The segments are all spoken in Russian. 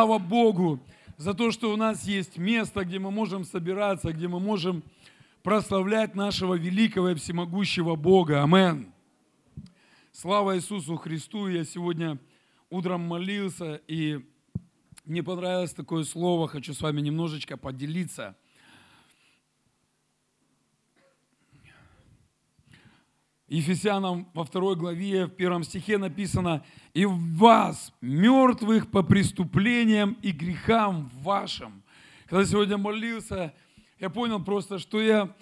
Слава Богу за то, что у нас есть место, где мы можем собираться, где мы можем прославлять нашего великого и всемогущего Бога. Амен. Слава Иисусу Христу. Я сегодня утром молился, и мне понравилось такое слово. Хочу с вами немножечко поделиться. Ефесянам во второй главе, в первом стихе написано, «И вас, мертвых по преступлениям и грехам вашим». Когда сегодня молился, я понял просто, что я,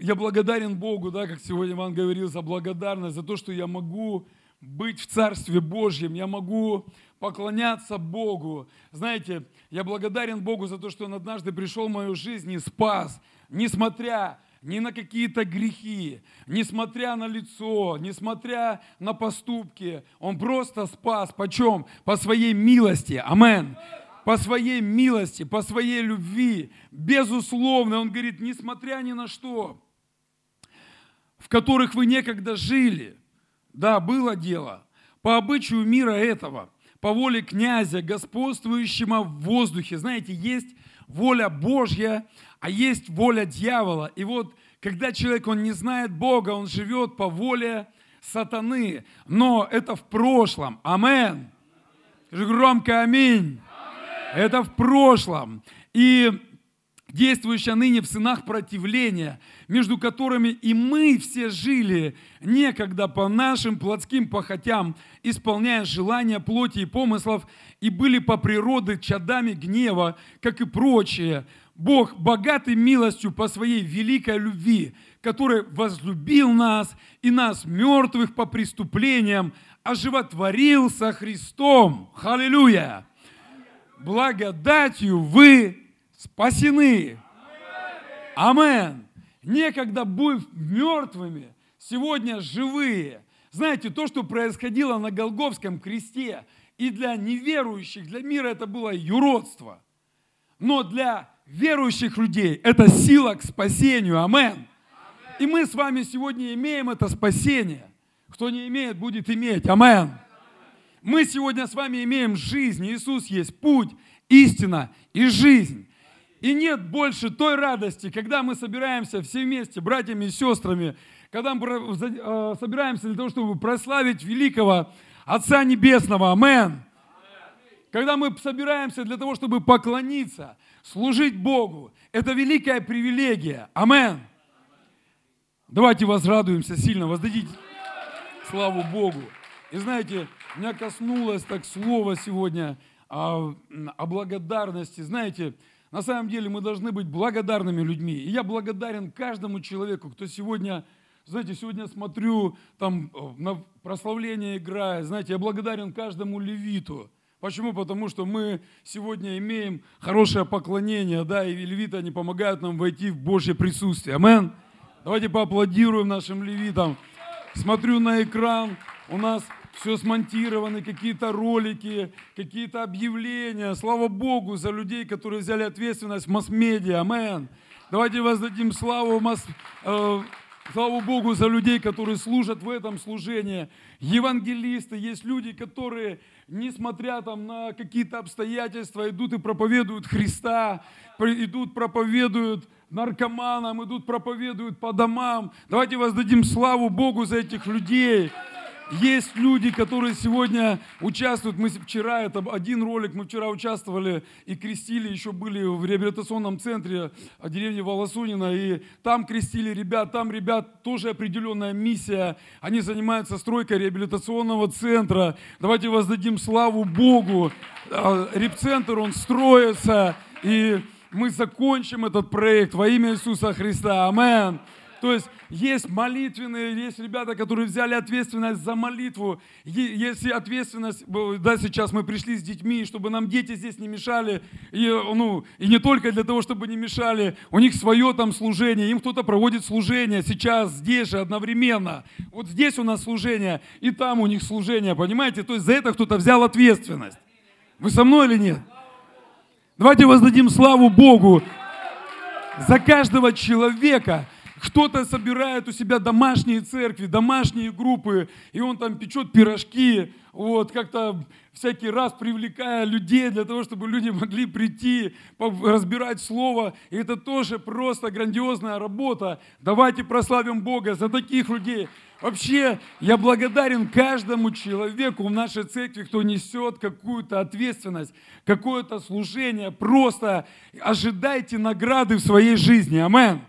я благодарен Богу, да, как сегодня Иван говорил, за благодарность, за то, что я могу быть в Царстве Божьем, я могу поклоняться Богу. Знаете, я благодарен Богу за то, что Он однажды пришел в мою жизнь и спас, несмотря ни на какие-то грехи, несмотря на лицо, несмотря на поступки. Он просто спас. Почем? По своей милости. Амен. По своей милости, по своей любви. Безусловно, он говорит, несмотря ни на что, в которых вы некогда жили. Да, было дело. По обычаю мира этого, по воле князя, господствующего в воздухе. Знаете, есть воля Божья, а есть воля дьявола. И вот, когда человек, он не знает Бога, он живет по воле сатаны, но это в прошлом. Амен. Громко аминь. аминь. Это в прошлом. И действующая ныне в сынах противления, между которыми и мы все жили некогда по нашим плотским похотям, исполняя желания плоти и помыслов, и были по природе чадами гнева, как и прочие. Бог, богатый милостью по своей великой любви, который возлюбил нас и нас, мертвых по преступлениям, оживотворил со Христом. Аллилуйя! Благодатью вы спасены. Амен. Некогда быв мертвыми, сегодня живые. Знаете, то, что происходило на Голговском кресте, и для неверующих, для мира это было юродство. Но для верующих людей это сила к спасению. Амен. И мы с вами сегодня имеем это спасение. Кто не имеет, будет иметь. Амен. Мы сегодня с вами имеем жизнь. Иисус есть путь, истина и жизнь. И нет больше той радости, когда мы собираемся все вместе, братьями и сестрами, когда мы э, собираемся для того, чтобы прославить великого Отца Небесного. Амен. Когда мы собираемся для того, чтобы поклониться, служить Богу, это великая привилегия. Амен. Давайте возрадуемся сильно, воздадите славу Богу. И знаете, меня коснулось так слово сегодня о, о благодарности. Знаете, на самом деле мы должны быть благодарными людьми. И я благодарен каждому человеку, кто сегодня, знаете, сегодня смотрю, там на прославление играет. Знаете, я благодарен каждому левиту. Почему? Потому что мы сегодня имеем хорошее поклонение, да, и левиты, они помогают нам войти в Божье присутствие. Амен. Давайте поаплодируем нашим левитам. Смотрю на экран, у нас все смонтированы, какие-то ролики, какие-то объявления. Слава Богу за людей, которые взяли ответственность в масс-медиа. Амен. Давайте воздадим славу, масс, э, славу Богу за людей, которые служат в этом служении. Евангелисты, есть люди, которые, несмотря там на какие-то обстоятельства, идут и проповедуют Христа, идут, проповедуют наркоманам, идут, проповедуют по домам. Давайте воздадим славу Богу за этих людей. Есть люди, которые сегодня участвуют. Мы вчера, это один ролик, мы вчера участвовали и крестили, еще были в реабилитационном центре деревни Волосунина, и там крестили ребят, там ребят тоже определенная миссия. Они занимаются стройкой реабилитационного центра. Давайте воздадим славу Богу. А, репцентр, он строится, и мы закончим этот проект во имя Иисуса Христа. Аминь. То есть есть молитвенные, есть ребята, которые взяли ответственность за молитву. Есть ответственность, да, сейчас мы пришли с детьми, чтобы нам дети здесь не мешали. И, ну, и не только для того, чтобы не мешали. У них свое там служение, им кто-то проводит служение сейчас, здесь же, одновременно. Вот здесь у нас служение, и там у них служение, понимаете? То есть за это кто-то взял ответственность. Вы со мной или нет? Давайте воздадим славу Богу за каждого человека, Кто-то собирает у себя домашние церкви, домашние группы, и он там печет пирожки, вот, как-то всякий раз привлекая людей для того, чтобы люди могли прийти, разбирать Слово. И это тоже просто грандиозная работа. Давайте прославим Бога за таких людей. Вообще, я благодарен каждому человеку в нашей церкви, кто несет какую-то ответственность, какое-то служение. Просто ожидайте награды в своей жизни. Аминь.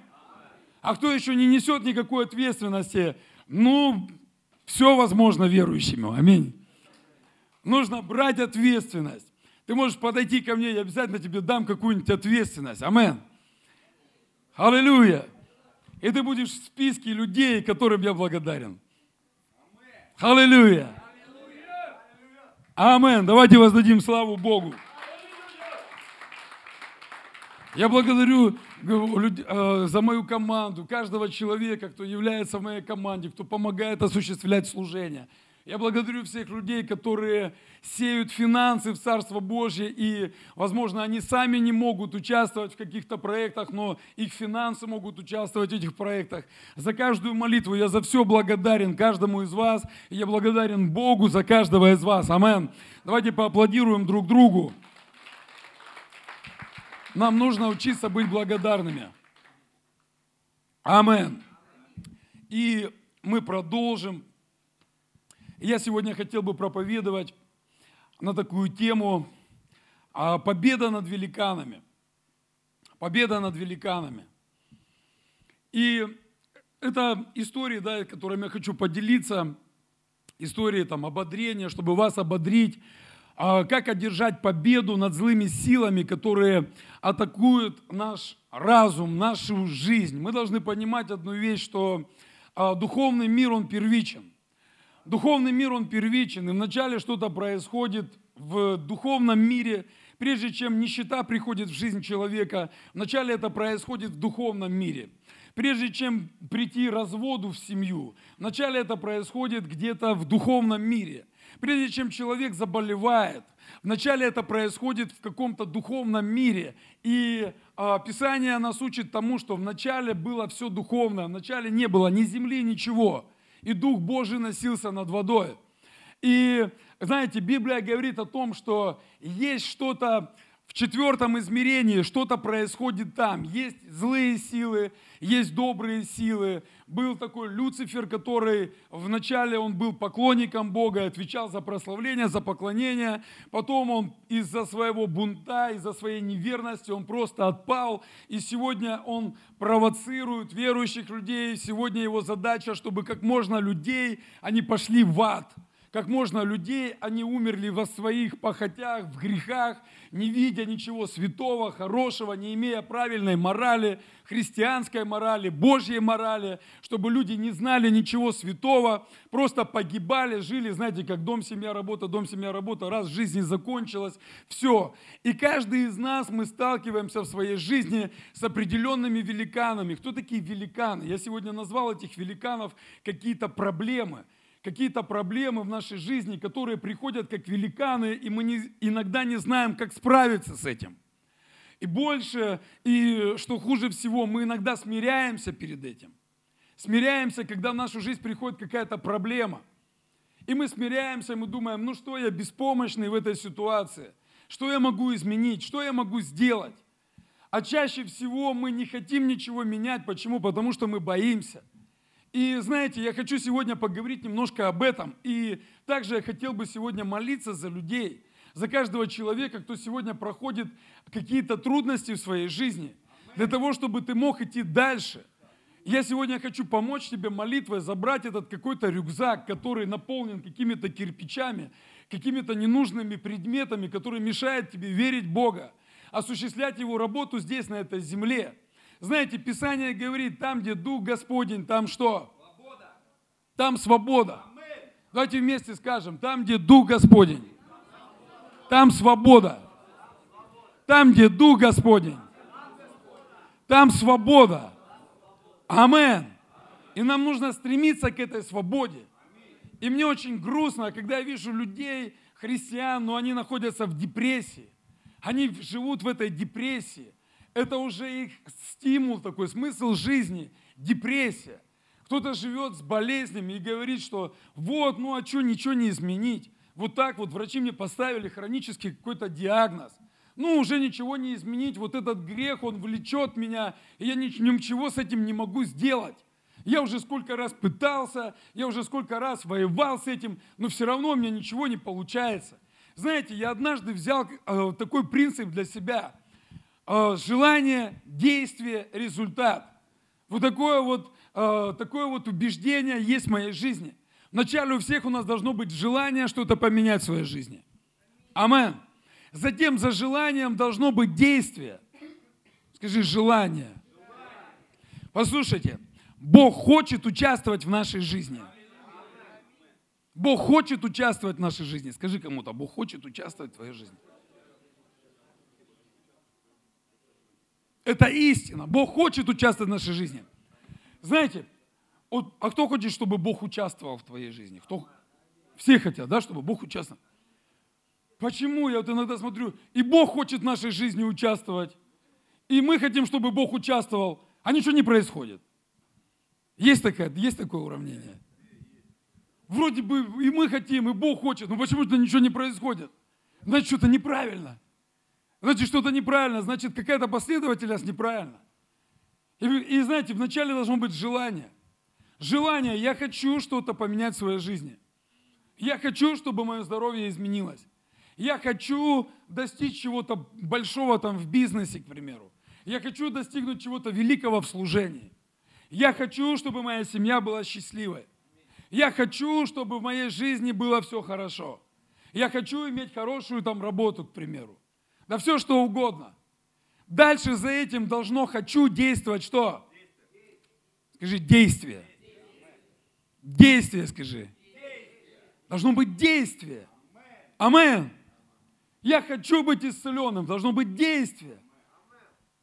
А кто еще не несет никакой ответственности, ну, все возможно верующему. Аминь. Нужно брать ответственность. Ты можешь подойти ко мне, я обязательно тебе дам какую-нибудь ответственность. Аминь. Аллилуйя. И ты будешь в списке людей, которым я благодарен. Аллилуйя. Аминь. Давайте воздадим славу Богу. Я благодарю за мою команду, каждого человека, кто является в моей команде, кто помогает осуществлять служение. Я благодарю всех людей, которые сеют финансы в Царство Божье, и, возможно, они сами не могут участвовать в каких-то проектах, но их финансы могут участвовать в этих проектах. За каждую молитву я за все благодарен каждому из вас, и я благодарен Богу за каждого из вас. Амин. Давайте поаплодируем друг другу. Нам нужно учиться быть благодарными. Амин. И мы продолжим я сегодня хотел бы проповедовать на такую тему а, «Победа над великанами». Победа над великанами. И это истории, да, которыми я хочу поделиться, истории там, ободрения, чтобы вас ободрить, как одержать победу над злыми силами, которые атакуют наш разум, нашу жизнь. Мы должны понимать одну вещь, что а, духовный мир, он первичен. Духовный мир, он первичен, и вначале что-то происходит в духовном мире, прежде чем нищета приходит в жизнь человека, вначале это происходит в духовном мире. Прежде чем прийти разводу в семью, вначале это происходит где-то в духовном мире. Прежде чем человек заболевает, вначале это происходит в каком-то духовном мире. И а, Писание нас учит тому, что вначале было все духовное, вначале не было ни земли, ничего и Дух Божий носился над водой. И, знаете, Библия говорит о том, что есть что-то в четвертом измерении, что-то происходит там. Есть злые силы, есть добрые силы. Был такой Люцифер, который вначале он был поклонником Бога, отвечал за прославление, за поклонение. Потом он из-за своего бунта, из-за своей неверности, он просто отпал. И сегодня он провоцирует верующих людей. Сегодня его задача, чтобы как можно людей, они пошли в ад – как можно людей, они умерли во своих похотях, в грехах, не видя ничего святого, хорошего, не имея правильной морали, христианской морали, Божьей морали, чтобы люди не знали ничего святого, просто погибали, жили, знаете, как дом, семья, работа, дом, семья, работа, раз жизнь закончилась, все. И каждый из нас, мы сталкиваемся в своей жизни с определенными великанами. Кто такие великаны? Я сегодня назвал этих великанов какие-то проблемы – какие-то проблемы в нашей жизни, которые приходят как великаны, и мы не, иногда не знаем, как справиться с этим. И больше, и что хуже всего, мы иногда смиряемся перед этим. Смиряемся, когда в нашу жизнь приходит какая-то проблема. И мы смиряемся, мы думаем, ну что я беспомощный в этой ситуации? Что я могу изменить? Что я могу сделать? А чаще всего мы не хотим ничего менять. Почему? Потому что мы боимся. И знаете, я хочу сегодня поговорить немножко об этом. И также я хотел бы сегодня молиться за людей, за каждого человека, кто сегодня проходит какие-то трудности в своей жизни, для того, чтобы ты мог идти дальше. Я сегодня хочу помочь тебе молитвой забрать этот какой-то рюкзак, который наполнен какими-то кирпичами, какими-то ненужными предметами, которые мешают тебе верить в Бога, осуществлять Его работу здесь, на этой земле – знаете, Писание говорит, там, где Дух Господень, там что? Свобода. Там свобода. Давайте вместе скажем, там, где Дух Господень, там свобода. Там, где Дух Господень, там свобода. Амен. И нам нужно стремиться к этой свободе. И мне очень грустно, когда я вижу людей, христиан, но они находятся в депрессии. Они живут в этой депрессии. Это уже их стимул такой, смысл жизни, депрессия. Кто-то живет с болезнями и говорит, что вот, ну а что, ничего не изменить. Вот так вот врачи мне поставили хронический какой-то диагноз. Ну, уже ничего не изменить, вот этот грех, он влечет меня, и я ничего с этим не могу сделать. Я уже сколько раз пытался, я уже сколько раз воевал с этим, но все равно у меня ничего не получается. Знаете, я однажды взял э, такой принцип для себя. Э, желание, действие, результат. Вот такое вот, э, такое вот убеждение есть в моей жизни. Вначале у всех у нас должно быть желание что-то поменять в своей жизни. Амен. Затем за желанием должно быть действие. Скажи желание. Послушайте, Бог хочет участвовать в нашей жизни. Бог хочет участвовать в нашей жизни. Скажи кому-то, Бог хочет участвовать в твоей жизни. Это истина. Бог хочет участвовать в нашей жизни. Знаете, вот, а кто хочет, чтобы Бог участвовал в твоей жизни? Кто? Все хотят, да, чтобы Бог участвовал. Почему? Я вот иногда смотрю, и Бог хочет в нашей жизни участвовать, и мы хотим, чтобы Бог участвовал, а ничего не происходит. Есть, такая, есть такое уравнение? Вроде бы и мы хотим, и Бог хочет, но почему-то ничего не происходит. Значит, что-то неправильно. Значит, что-то неправильно, значит, какая-то последовательность неправильна. И, и знаете, вначале должно быть желание. Желание, я хочу что-то поменять в своей жизни. Я хочу, чтобы мое здоровье изменилось. Я хочу достичь чего-то большого там в бизнесе, к примеру. Я хочу достигнуть чего-то великого в служении. Я хочу, чтобы моя семья была счастливой. Я хочу, чтобы в моей жизни было все хорошо. Я хочу иметь хорошую там работу, к примеру. Да все что угодно. Дальше за этим должно хочу действовать что? Скажи действие. Действие скажи. Должно быть действие. Амен. Я хочу быть исцеленным, должно быть действие.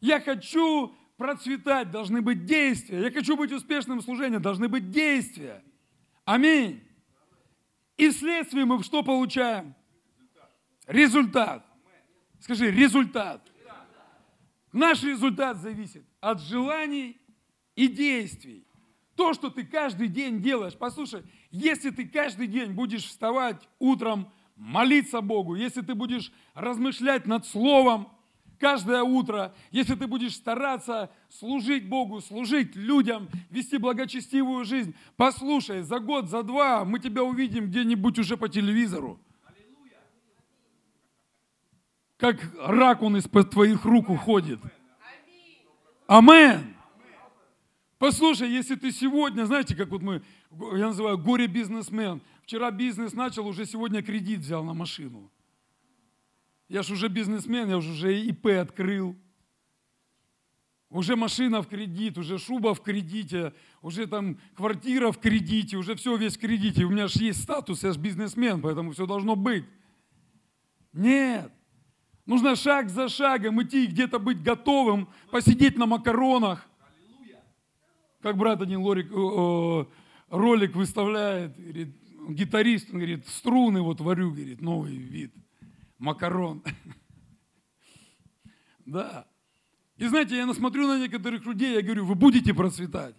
Я хочу процветать, должны быть действия. Я хочу быть успешным в служении, должны быть действия. Аминь. И вследствие мы что получаем? Результат. Скажи, результат. Наш результат зависит от желаний и действий. То, что ты каждый день делаешь. Послушай, если ты каждый день будешь вставать утром, молиться Богу, если ты будешь размышлять над Словом, каждое утро, если ты будешь стараться служить Богу, служить людям, вести благочестивую жизнь, послушай, за год, за два мы тебя увидим где-нибудь уже по телевизору. Как рак он из-под твоих рук уходит. Амен. Послушай, если ты сегодня, знаете, как вот мы, я называю горе-бизнесмен, вчера бизнес начал, уже сегодня кредит взял на машину. Я ж уже бизнесмен, я уже ИП открыл. Уже машина в кредит, уже шуба в кредите, уже там квартира в кредите, уже все весь в кредите. У меня же есть статус, я же бизнесмен, поэтому все должно быть. Нет. Нужно шаг за шагом идти, где-то быть готовым, посидеть на макаронах. Как брат один лорик, ролик выставляет, говорит, гитарист, он говорит, струны вот варю, говорит, новый вид – макарон. Да. И знаете, я насмотрю на некоторых людей, я говорю, вы будете процветать.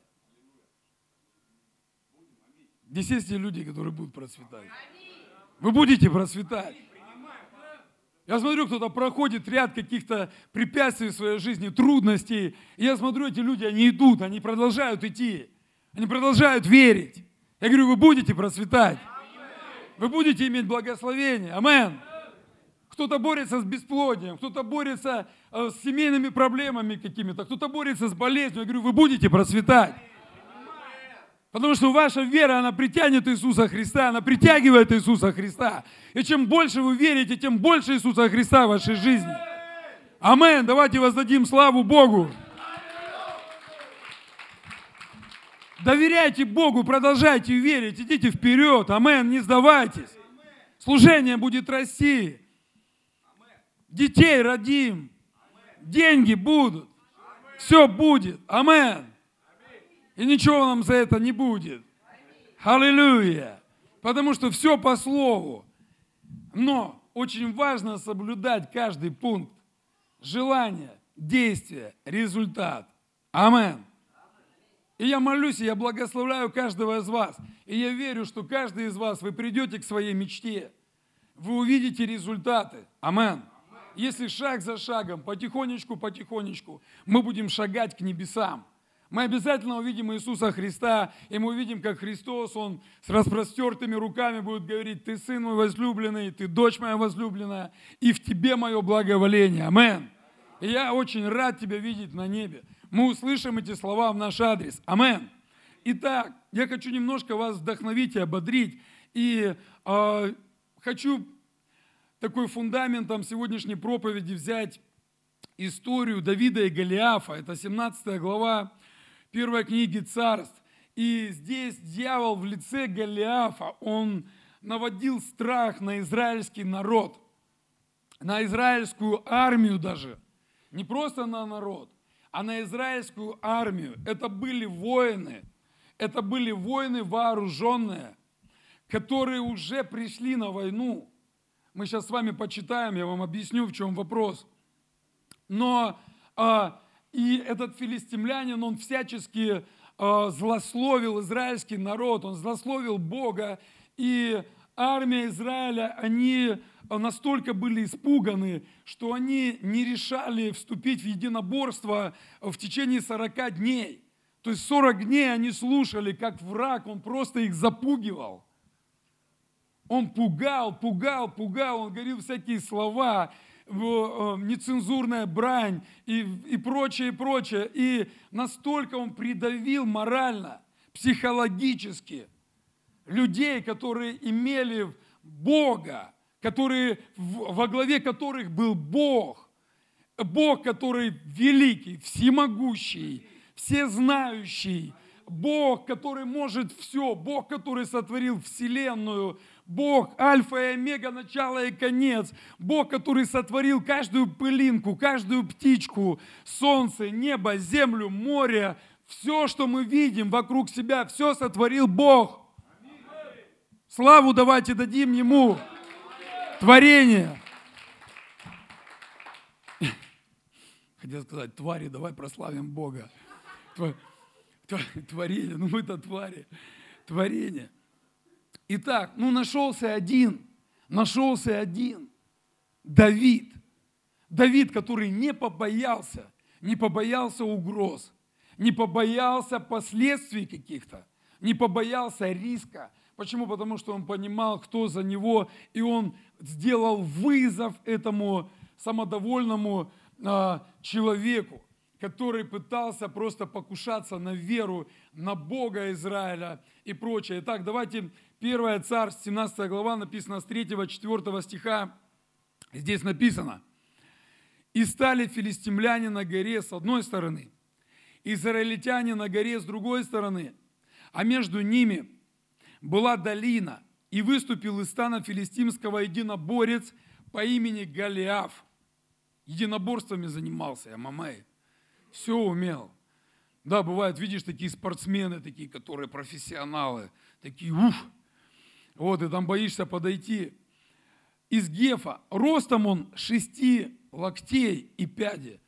Здесь есть те люди, которые будут процветать. Вы будете процветать. Я смотрю, кто-то проходит ряд каких-то препятствий в своей жизни, трудностей. И я смотрю, эти люди, они идут, они продолжают идти. Они продолжают верить. Я говорю, вы будете процветать. Вы будете иметь благословение. Амен кто-то борется с бесплодием, кто-то борется э, с семейными проблемами какими-то, кто-то борется с болезнью. Я говорю, вы будете процветать. Потому что ваша вера, она притянет Иисуса Христа, она притягивает Иисуса Христа. И чем больше вы верите, тем больше Иисуса Христа в вашей жизни. Амен. Давайте воздадим славу Богу. Доверяйте Богу, продолжайте верить, идите вперед. Амен. Не сдавайтесь. Служение будет расти детей родим, деньги будут, все будет. Амен. И ничего нам за это не будет. Аллилуйя. Потому что все по слову. Но очень важно соблюдать каждый пункт. Желание, действие, результат. Амен. И я молюсь, и я благословляю каждого из вас. И я верю, что каждый из вас, вы придете к своей мечте. Вы увидите результаты. Амен. Если шаг за шагом, потихонечку, потихонечку, мы будем шагать к небесам. Мы обязательно увидим Иисуса Христа, и мы увидим, как Христос, Он с распростертыми руками будет говорить, ты сын мой возлюбленный, ты дочь моя возлюбленная, и в тебе мое благоволение. Амен. И я очень рад тебя видеть на небе мы услышим эти слова в наш адрес. Амен. Итак, я хочу немножко вас вдохновить и ободрить. И э, хочу такой фундаментом сегодняшней проповеди взять историю Давида и Голиафа. Это 17 глава первой книги царств. И здесь дьявол в лице Голиафа, он наводил страх на израильский народ, на израильскую армию даже. Не просто на народ, а на израильскую армию. Это были воины, это были воины вооруженные, которые уже пришли на войну. Мы сейчас с вами почитаем, я вам объясню, в чем вопрос. Но а, и этот филистимлянин, он всячески а, злословил израильский народ, он злословил Бога, и армия Израиля, они настолько были испуганы, что они не решали вступить в единоборство в течение 40 дней. То есть 40 дней они слушали, как враг, он просто их запугивал. Он пугал, пугал, пугал, он говорил всякие слова, э, нецензурная брань и, и прочее, и прочее. И настолько он придавил морально, психологически людей, которые имели Бога, которые, во главе которых был Бог, Бог, который великий, всемогущий, всезнающий, Бог, который может все, Бог, который сотворил Вселенную, Бог, альфа и омега, начало и конец, Бог, который сотворил каждую пылинку, каждую птичку, солнце, небо, землю, море, все, что мы видим вокруг себя, все сотворил Бог. Славу давайте дадим Ему творение. Хотел сказать, твари, давай прославим Бога. Творение, ну мы-то твари. Творение. Итак, ну нашелся один, нашелся один. Давид. Давид, который не побоялся, не побоялся угроз, не побоялся последствий каких-то, не побоялся риска. Почему? Потому что он понимал, кто за него, и он сделал вызов этому самодовольному а, человеку, который пытался просто покушаться на веру, на Бога Израиля и прочее. Итак, давайте 1 Царь, 17 глава, написано с 3-4 стиха. Здесь написано. «И стали филистимляне на горе с одной стороны, израильтяне на горе с другой стороны, а между ними была долина – и выступил из стана филистимского единоборец по имени Голиаф. Единоборствами занимался, я мамай. Все умел. Да, бывает, видишь, такие спортсмены, такие, которые профессионалы, такие, ух, вот, и там боишься подойти. Из Гефа, ростом он шести локтей и пяди.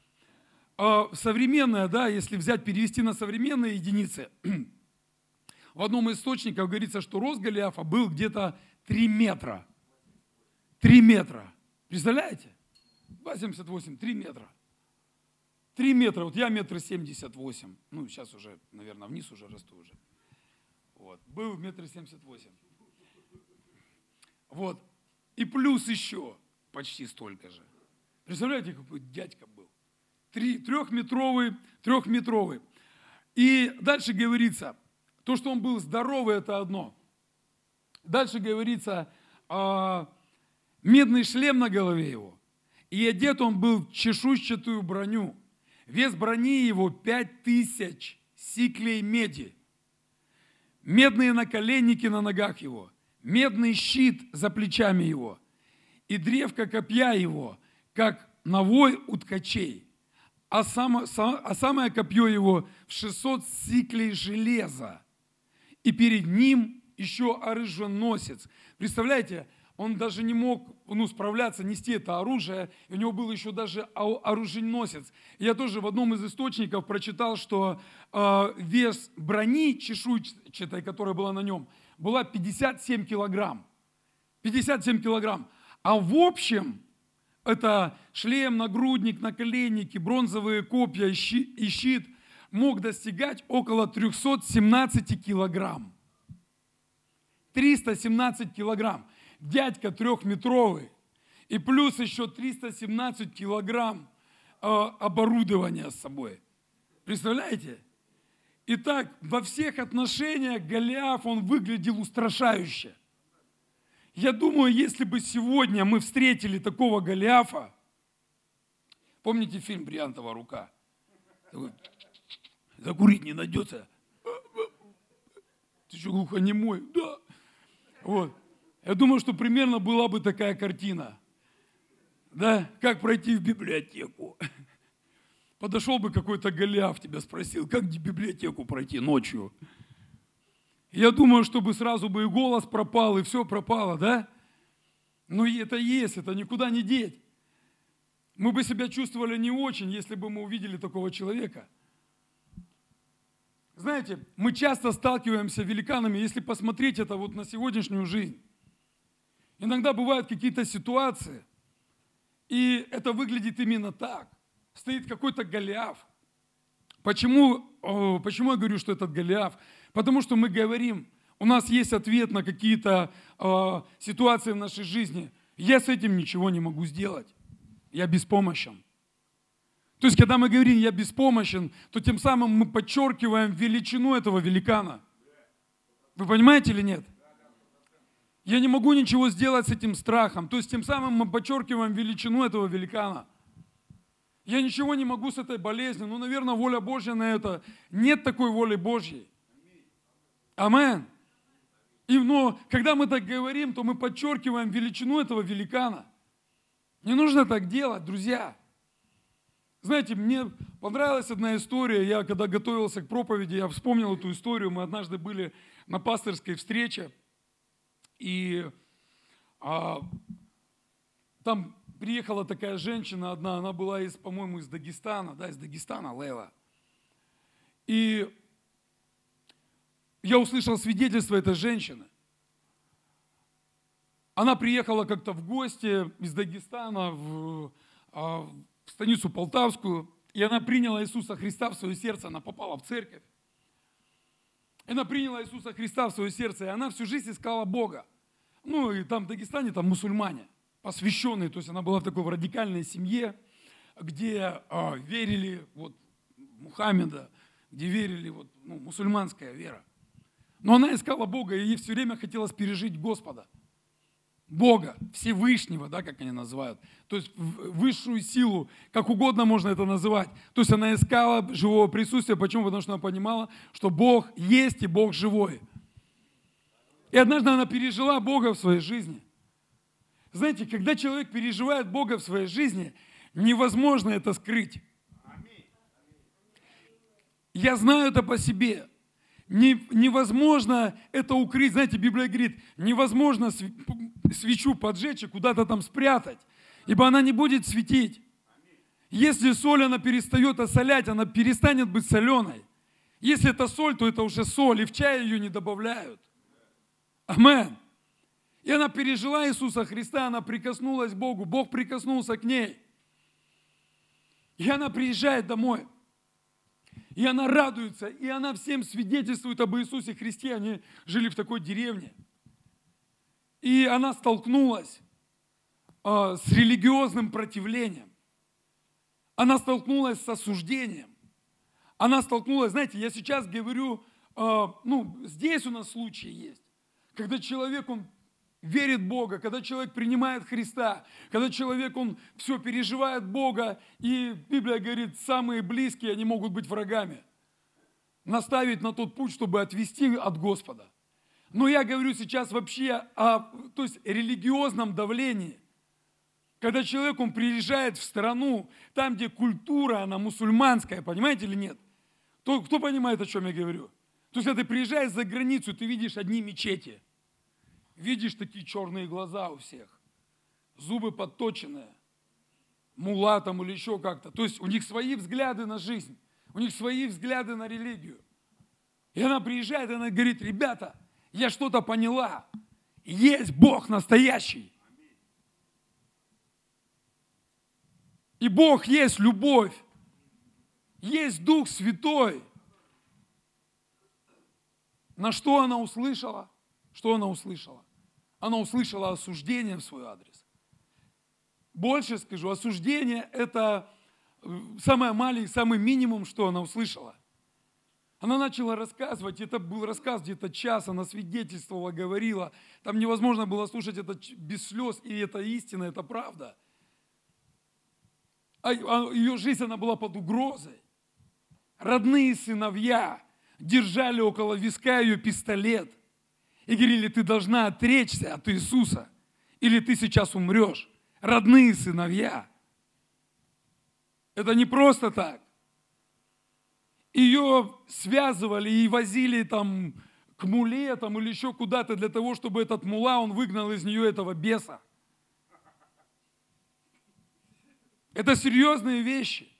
А современная, да, если взять, перевести на современные единицы, в одном из источников говорится, что рост Голиафа был где-то 3 метра. 3 метра. Представляете? 2,78, 3 метра. 3 метра, вот я метр семьдесят восемь, ну сейчас уже, наверное, вниз уже расту уже. Вот, был метр семьдесят восемь. Вот, и плюс еще почти столько же. Представляете, какой дядька был? Три, трехметровый, трехметровый. И дальше говорится, то, что он был здоровый, это одно. Дальше говорится, э, медный шлем на голове его. И одет он был в чешуйчатую броню. Вес брони его пять тысяч сиклей меди. Медные наколенники на ногах его. Медный щит за плечами его. И древко копья его, как навой у ткачей. А, само, а самое копье его в 600 сиклей железа и перед ним еще оруженосец. Представляете, он даже не мог ну, справляться, нести это оружие, у него был еще даже оруженосец. Я тоже в одном из источников прочитал, что э, вес брони чешуйчатой, которая была на нем, была 57 килограмм. 57 килограмм. А в общем, это шлем, нагрудник, наколенники, бронзовые копья и щит мог достигать около 317 килограмм. 317 килограмм дядька трехметровый, и плюс еще 317 килограмм э, оборудования с собой. Представляете? Итак, во всех отношениях Голиаф, он выглядел устрашающе. Я думаю, если бы сегодня мы встретили такого Голиафа, помните фильм «Бриллиантовая рука»? Закурить не найдется. Ты что, глухонемой? Да. Вот. Я думаю, что примерно была бы такая картина. Да, как пройти в библиотеку. Подошел бы какой-то Голиаф, тебя спросил, как в библиотеку пройти ночью. Я думаю, чтобы сразу бы и голос пропал, и все пропало, да? Но это есть, это никуда не деть. Мы бы себя чувствовали не очень, если бы мы увидели такого человека. Знаете, мы часто сталкиваемся с великанами, если посмотреть это вот на сегодняшнюю жизнь. Иногда бывают какие-то ситуации, и это выглядит именно так. Стоит какой-то Голиаф. Почему, почему я говорю, что этот Голиаф? Потому что мы говорим, у нас есть ответ на какие-то э, ситуации в нашей жизни. Я с этим ничего не могу сделать. Я беспомощен. То есть, когда мы говорим «я беспомощен», то тем самым мы подчеркиваем величину этого великана. Вы понимаете или нет? Я не могу ничего сделать с этим страхом. То есть тем самым мы подчеркиваем величину этого великана. Я ничего не могу с этой болезнью. Ну, наверное, воля Божья на это. Нет такой воли Божьей. Амен. И, но когда мы так говорим, то мы подчеркиваем величину этого великана. Не нужно так делать, друзья. Знаете, мне понравилась одна история. Я когда готовился к проповеди, я вспомнил эту историю. Мы однажды были на пасторской встрече. И а, там приехала такая женщина одна, она была из, по-моему, из Дагестана, да, из Дагестана, Лейла. И я услышал свидетельство этой женщины. Она приехала как-то в гости из Дагестана в, а, в станицу Полтавскую, и она приняла Иисуса Христа в свое сердце, она попала в церковь. Она приняла Иисуса Христа в свое сердце, и она всю жизнь искала Бога. Ну, и там в Дагестане там мусульмане, посвященные, то есть она была в такой радикальной семье, где э, верили вот Мухаммеда, где верили вот, ну, мусульманская вера. Но она искала Бога, и ей все время хотелось пережить Господа. Бога, Всевышнего, да, как они называют. То есть высшую силу, как угодно можно это называть. То есть она искала живого присутствия. Почему? Потому что она понимала, что Бог есть и Бог живой. И однажды она пережила Бога в своей жизни. Знаете, когда человек переживает Бога в своей жизни, невозможно это скрыть. Я знаю это по себе. невозможно это укрыть. Знаете, Библия говорит, невозможно свечу поджечь и куда-то там спрятать, ибо она не будет светить. Если соль, она перестает осолять, она перестанет быть соленой. Если это соль, то это уже соль, и в чай ее не добавляют. Амен. И она пережила Иисуса Христа, она прикоснулась к Богу, Бог прикоснулся к ней. И она приезжает домой. И она радуется, и она всем свидетельствует об Иисусе Христе. Они жили в такой деревне. И она столкнулась э, с религиозным противлением. Она столкнулась с осуждением. Она столкнулась, знаете, я сейчас говорю, э, ну, здесь у нас случаи есть когда человек, он верит Бога, когда человек принимает Христа, когда человек, он все переживает Бога, и Библия говорит, самые близкие, они могут быть врагами. Наставить на тот путь, чтобы отвести от Господа. Но я говорю сейчас вообще о то есть, религиозном давлении. Когда человек, он приезжает в страну, там, где культура, она мусульманская, понимаете или нет? Кто, кто понимает, о чем я говорю? То есть, когда ты приезжаешь за границу, ты видишь одни мечети. Видишь такие черные глаза у всех, зубы подточенные, мула или еще как-то. То есть у них свои взгляды на жизнь, у них свои взгляды на религию. И она приезжает, и она говорит, ребята, я что-то поняла. Есть Бог настоящий. И Бог есть любовь. Есть Дух Святой. На что она услышала? Что она услышала? Она услышала осуждение в свой адрес. Больше скажу, осуждение – это э, самое маленькое, самый минимум, что она услышала. Она начала рассказывать, это был рассказ где-то час, она свидетельствовала, говорила. Там невозможно было слушать это без слез, и это истина, это правда. А, а ее жизнь, она была под угрозой. Родные сыновья держали около виска ее пистолет и говорили, ты должна отречься от Иисуса, или ты сейчас умрешь. Родные сыновья. Это не просто так. Ее связывали и возили там к муле там, или еще куда-то для того, чтобы этот мула, он выгнал из нее этого беса. Это серьезные вещи.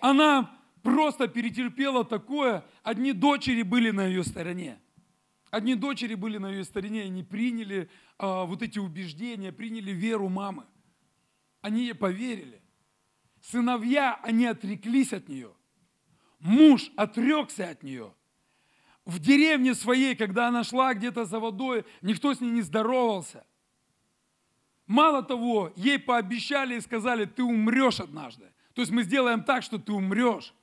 Она просто перетерпела такое. Одни дочери были на ее стороне. Одни дочери были на ее стороне, они приняли а, вот эти убеждения, приняли веру мамы. Они ей поверили. Сыновья, они отреклись от нее. Муж отрекся от нее. В деревне своей, когда она шла где-то за водой, никто с ней не здоровался. Мало того, ей пообещали и сказали, ты умрешь однажды. То есть мы сделаем так, что ты умрешь.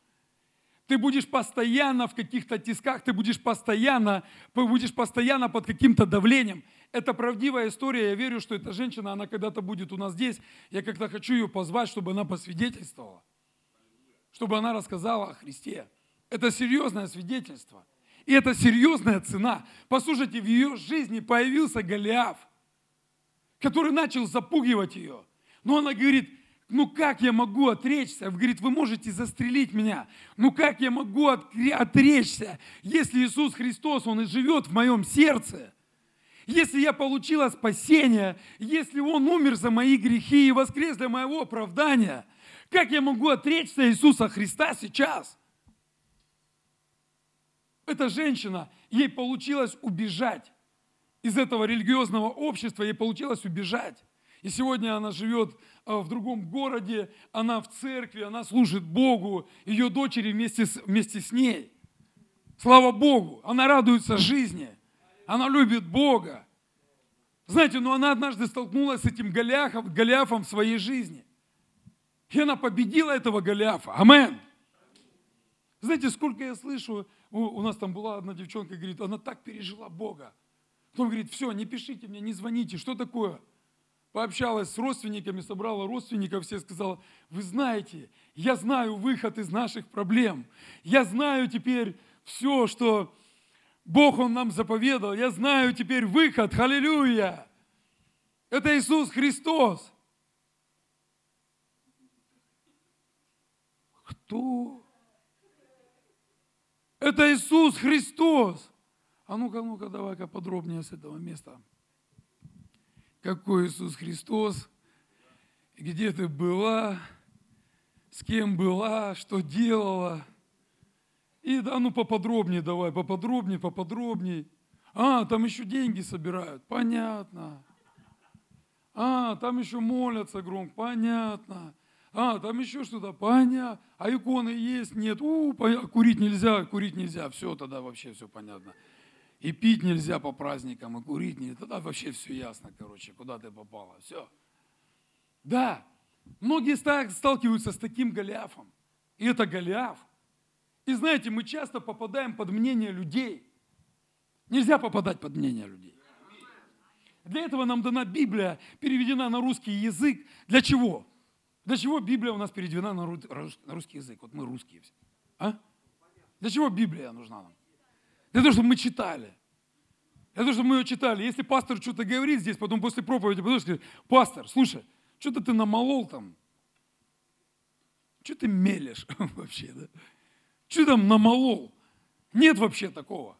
Ты будешь постоянно в каких-то тисках, ты будешь постоянно, будешь постоянно под каким-то давлением. Это правдивая история, я верю, что эта женщина, она когда-то будет у нас здесь. Я как-то хочу ее позвать, чтобы она посвидетельствовала, чтобы она рассказала о Христе. Это серьезное свидетельство. И это серьезная цена. Послушайте, в ее жизни появился Голиаф, который начал запугивать ее. Но она говорит, ну как я могу отречься? Говорит, вы можете застрелить меня. Ну как я могу отречься, если Иисус Христос, Он и живет в моем сердце? Если я получила спасение, если Он умер за мои грехи и воскрес для моего оправдания, как я могу отречься Иисуса Христа сейчас? Эта женщина, ей получилось убежать из этого религиозного общества, ей получилось убежать. И сегодня она живет в другом городе, она в церкви, она служит Богу, ее дочери вместе с, вместе с ней. Слава Богу, она радуется жизни, она любит Бога. Знаете, но она однажды столкнулась с этим Голиафом, Голиафом в своей жизни. И она победила этого Голиафа. Амен. Знаете, сколько я слышу, у, у нас там была одна девчонка, говорит, она так пережила Бога. Потом говорит, все, не пишите мне, не звоните, что такое? Пообщалась с родственниками, собрала родственников, все сказала, вы знаете, я знаю выход из наших проблем. Я знаю теперь все, что Бог Он нам заповедал. Я знаю теперь выход. Аллилуйя! Это Иисус Христос. Кто? Это Иисус Христос. А ну-ка, ну-ка, давай-ка подробнее с этого места какой Иисус Христос, где ты была, с кем была, что делала. И да, ну поподробнее давай, поподробнее, поподробнее. А, там еще деньги собирают. Понятно. А, там еще молятся громко. Понятно. А, там еще что-то. Понятно. А иконы есть? Нет. У, курить нельзя, курить нельзя. Все, тогда вообще все понятно. И пить нельзя по праздникам, и курить нельзя. Тогда вообще все ясно, короче, куда ты попала. Все. Да, многие сталкиваются с таким Голиафом. И это Голиаф. И знаете, мы часто попадаем под мнение людей. Нельзя попадать под мнение людей. Для этого нам дана Библия, переведена на русский язык. Для чего? Для чего Библия у нас переведена на русский язык? Вот мы русские все. А? Для чего Библия нужна нам? Для того, чтобы мы читали. Для того, чтобы мы ее читали. Если пастор что-то говорит здесь, потом после проповеди, потом скажет, пастор, слушай, что-то ты намолол там. Что ты мелешь вообще, да? Что там намолол? Нет вообще такого.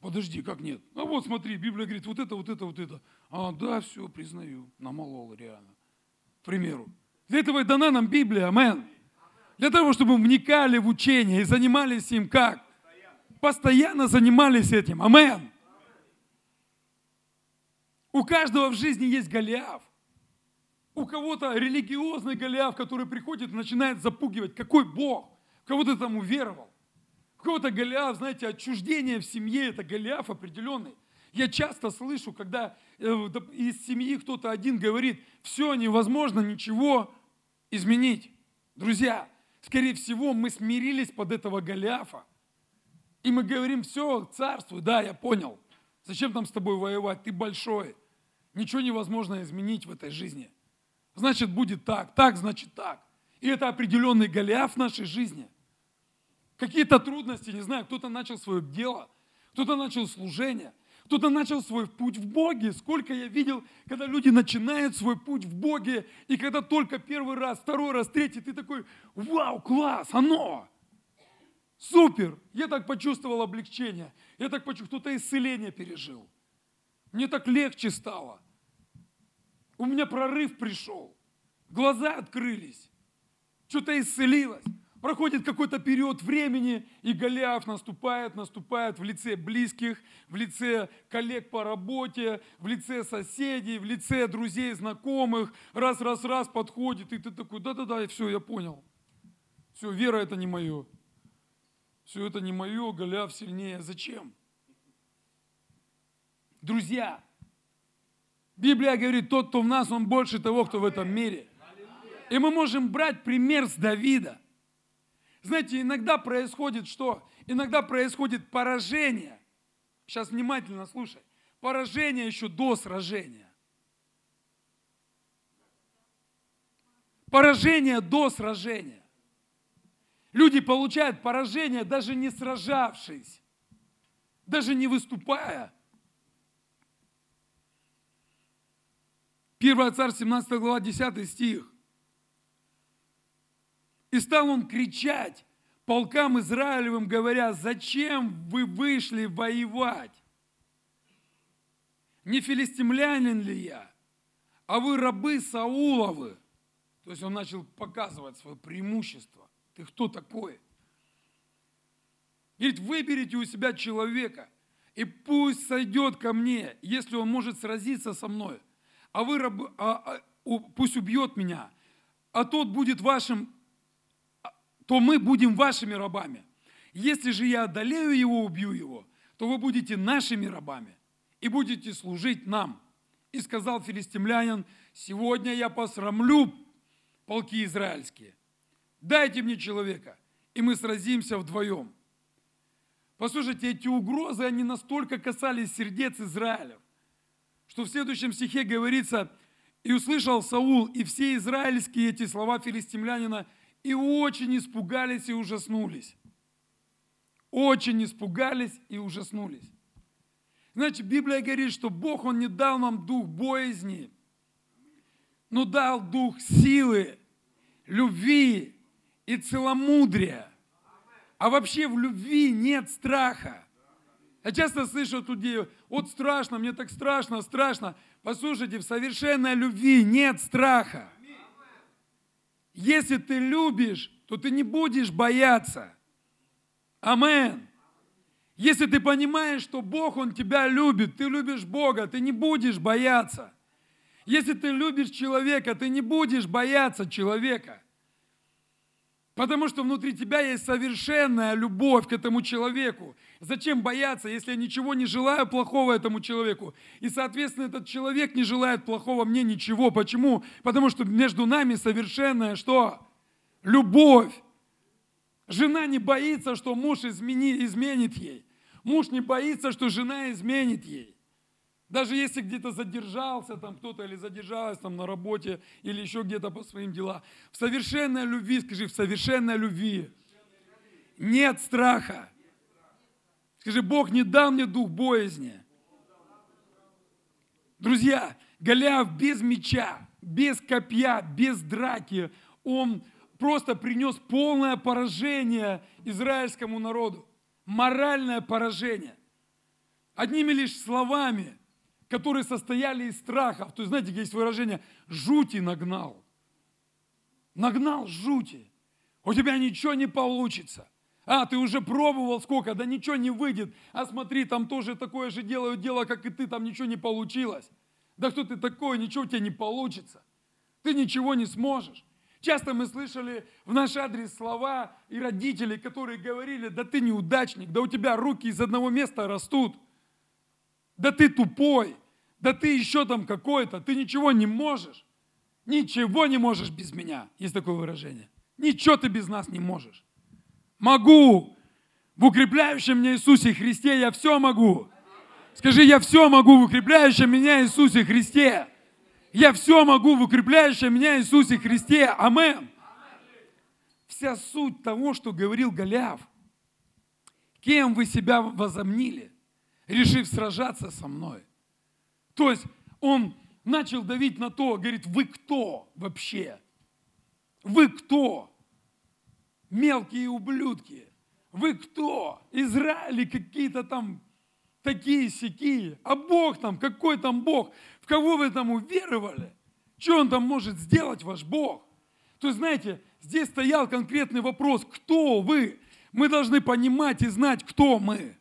Подожди, как нет? А вот смотри, Библия говорит, вот это, вот это, вот это. А, да, все, признаю, намолол реально. К примеру. Для этого и дана нам Библия, амен. Для того, чтобы вникали в учение и занимались им как? Постоянно занимались этим, амен. У каждого в жизни есть Голиаф. У кого-то религиозный Голиаф, который приходит и начинает запугивать. Какой Бог? Кого ты там уверовал? У кого-то Голиаф, знаете, отчуждение в семье, это Голиаф определенный. Я часто слышу, когда э, из семьи кто-то один говорит, все, невозможно ничего изменить. Друзья, скорее всего, мы смирились под этого Голиафа. И мы говорим, все, царствуй, да, я понял. Зачем там с тобой воевать? Ты большой. Ничего невозможно изменить в этой жизни. Значит, будет так, так, значит так. И это определенный Голиаф в нашей жизни. Какие-то трудности, не знаю, кто-то начал свое дело, кто-то начал служение, кто-то начал свой путь в Боге. Сколько я видел, когда люди начинают свой путь в Боге, и когда только первый раз, второй раз, третий, ты такой, вау, класс, оно! Супер! Я так почувствовал облегчение. Я так почувствовал, кто-то исцеление пережил. Мне так легче стало. У меня прорыв пришел. Глаза открылись. Что-то исцелилось. Проходит какой-то период времени, и Голиаф наступает, наступает в лице близких, в лице коллег по работе, в лице соседей, в лице друзей, знакомых. Раз, раз, раз подходит, и ты такой, да-да-да, все, я понял. Все, вера это не мое. Все это не мое, Голиаф сильнее. Зачем? Друзья, Библия говорит, тот, кто в нас, он больше того, кто в этом мире. И мы можем брать пример с Давида. Знаете, иногда происходит что? Иногда происходит поражение. Сейчас внимательно слушай. Поражение еще до сражения. Поражение до сражения. Люди получают поражение, даже не сражавшись, даже не выступая. 1 Царь, 17 глава, 10 стих. И стал он кричать полкам Израилевым, говоря, зачем вы вышли воевать? Не филистимлянин ли я, а вы рабы Сауловы? То есть он начал показывать свое преимущество. Ты кто такой? Говорит, выберите у себя человека, и пусть сойдет ко мне, если он может сразиться со мной – а вы раб, а, а, пусть убьет меня, а тот будет вашим, а, то мы будем вашими рабами. Если же я одолею его, убью его, то вы будете нашими рабами и будете служить нам. И сказал филистимлянин, сегодня я посрамлю полки израильские. Дайте мне человека, и мы сразимся вдвоем. Послушайте, эти угрозы, они настолько касались сердец Израиля что в следующем стихе говорится, «И услышал Саул и все израильские эти слова филистимлянина, и очень испугались и ужаснулись». Очень испугались и ужаснулись. Значит, Библия говорит, что Бог, Он не дал нам дух боязни, но дал дух силы, любви и целомудрия. А вообще в любви нет страха. Я часто слышу от людей, вот страшно, мне так страшно, страшно. Послушайте, в совершенной любви нет страха. Если ты любишь, то ты не будешь бояться. Амен. Если ты понимаешь, что Бог, Он тебя любит, ты любишь Бога, ты не будешь бояться. Если ты любишь человека, ты не будешь бояться человека. Потому что внутри тебя есть совершенная любовь к этому человеку. Зачем бояться, если я ничего не желаю плохого этому человеку? И, соответственно, этот человек не желает плохого мне ничего. Почему? Потому что между нами совершенная что? Любовь. Жена не боится, что муж измени, изменит ей. Муж не боится, что жена изменит ей. Даже если где-то задержался там кто-то или задержалась там на работе или еще где-то по своим делам. В совершенной любви, скажи, в совершенной любви нет страха. Скажи, Бог не дал мне дух боязни. Друзья, Голиаф без меча, без копья, без драки, он просто принес полное поражение израильскому народу. Моральное поражение. одними лишь словами, которые состояли из страхов. То есть, знаете, есть выражение «жути нагнал». Нагнал жути. У тебя ничего не получится. А, ты уже пробовал сколько, да ничего не выйдет. А смотри, там тоже такое же делают дело, как и ты, там ничего не получилось. Да кто ты такой, ничего у тебя не получится. Ты ничего не сможешь. Часто мы слышали в наш адрес слова и родителей, которые говорили, да ты неудачник, да у тебя руки из одного места растут, да ты тупой, да ты еще там какой-то, ты ничего не можешь. Ничего не можешь без меня. Есть такое выражение. Ничего ты без нас не можешь. Могу. В укрепляющем меня Иисусе Христе я все могу. Скажи, я все могу в укрепляющем меня Иисусе Христе. Я все могу в укрепляющем меня Иисусе Христе. Амен. Вся суть того, что говорил Голиаф. Кем вы себя возомнили, решив сражаться со мной? То есть он начал давить на то, говорит, вы кто вообще? Вы кто? Мелкие ублюдки. Вы кто? Израили какие-то там такие сякие. А Бог там, какой там Бог? В кого вы там уверовали? Что он там может сделать, ваш Бог? То есть, знаете, здесь стоял конкретный вопрос, кто вы? Мы должны понимать и знать, кто мы.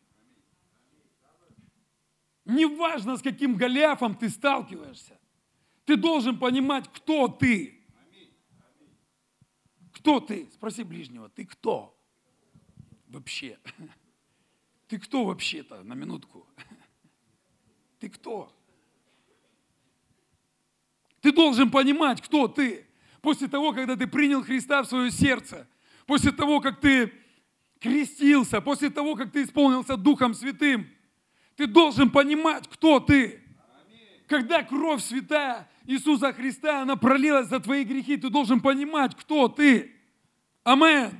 Неважно, с каким Голиафом ты сталкиваешься. Ты должен понимать, кто ты. Кто ты? Спроси ближнего, ты кто? Вообще. Ты кто вообще-то, на минутку? Ты кто? Ты должен понимать, кто ты. После того, когда ты принял Христа в свое сердце, после того, как ты крестился, после того, как ты исполнился Духом Святым, ты должен понимать, кто ты. Когда кровь святая Иисуса Христа, она пролилась за твои грехи, ты должен понимать, кто ты. Амен.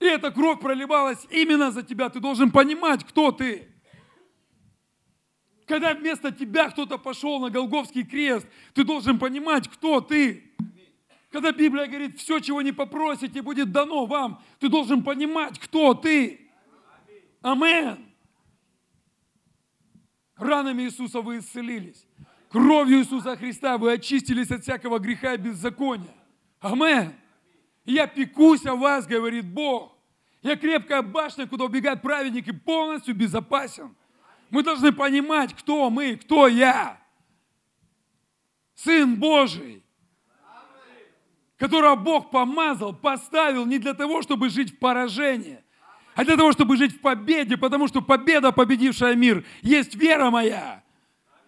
И эта кровь проливалась именно за тебя. Ты должен понимать, кто ты. Когда вместо тебя кто-то пошел на Голговский крест, ты должен понимать, кто ты. Когда Библия говорит, все, чего не попросите, будет дано вам, ты должен понимать, кто ты. Амен. Ранами Иисуса вы исцелились. Кровью Иисуса Христа вы очистились от всякого греха и беззакония. Амен. Я пекусь о вас, говорит Бог. Я крепкая башня, куда убегает праведник и полностью безопасен. Мы должны понимать, кто мы, кто я. Сын Божий, которого Бог помазал, поставил не для того, чтобы жить в поражении, а для того, чтобы жить в победе, потому что победа, победившая мир, есть вера моя.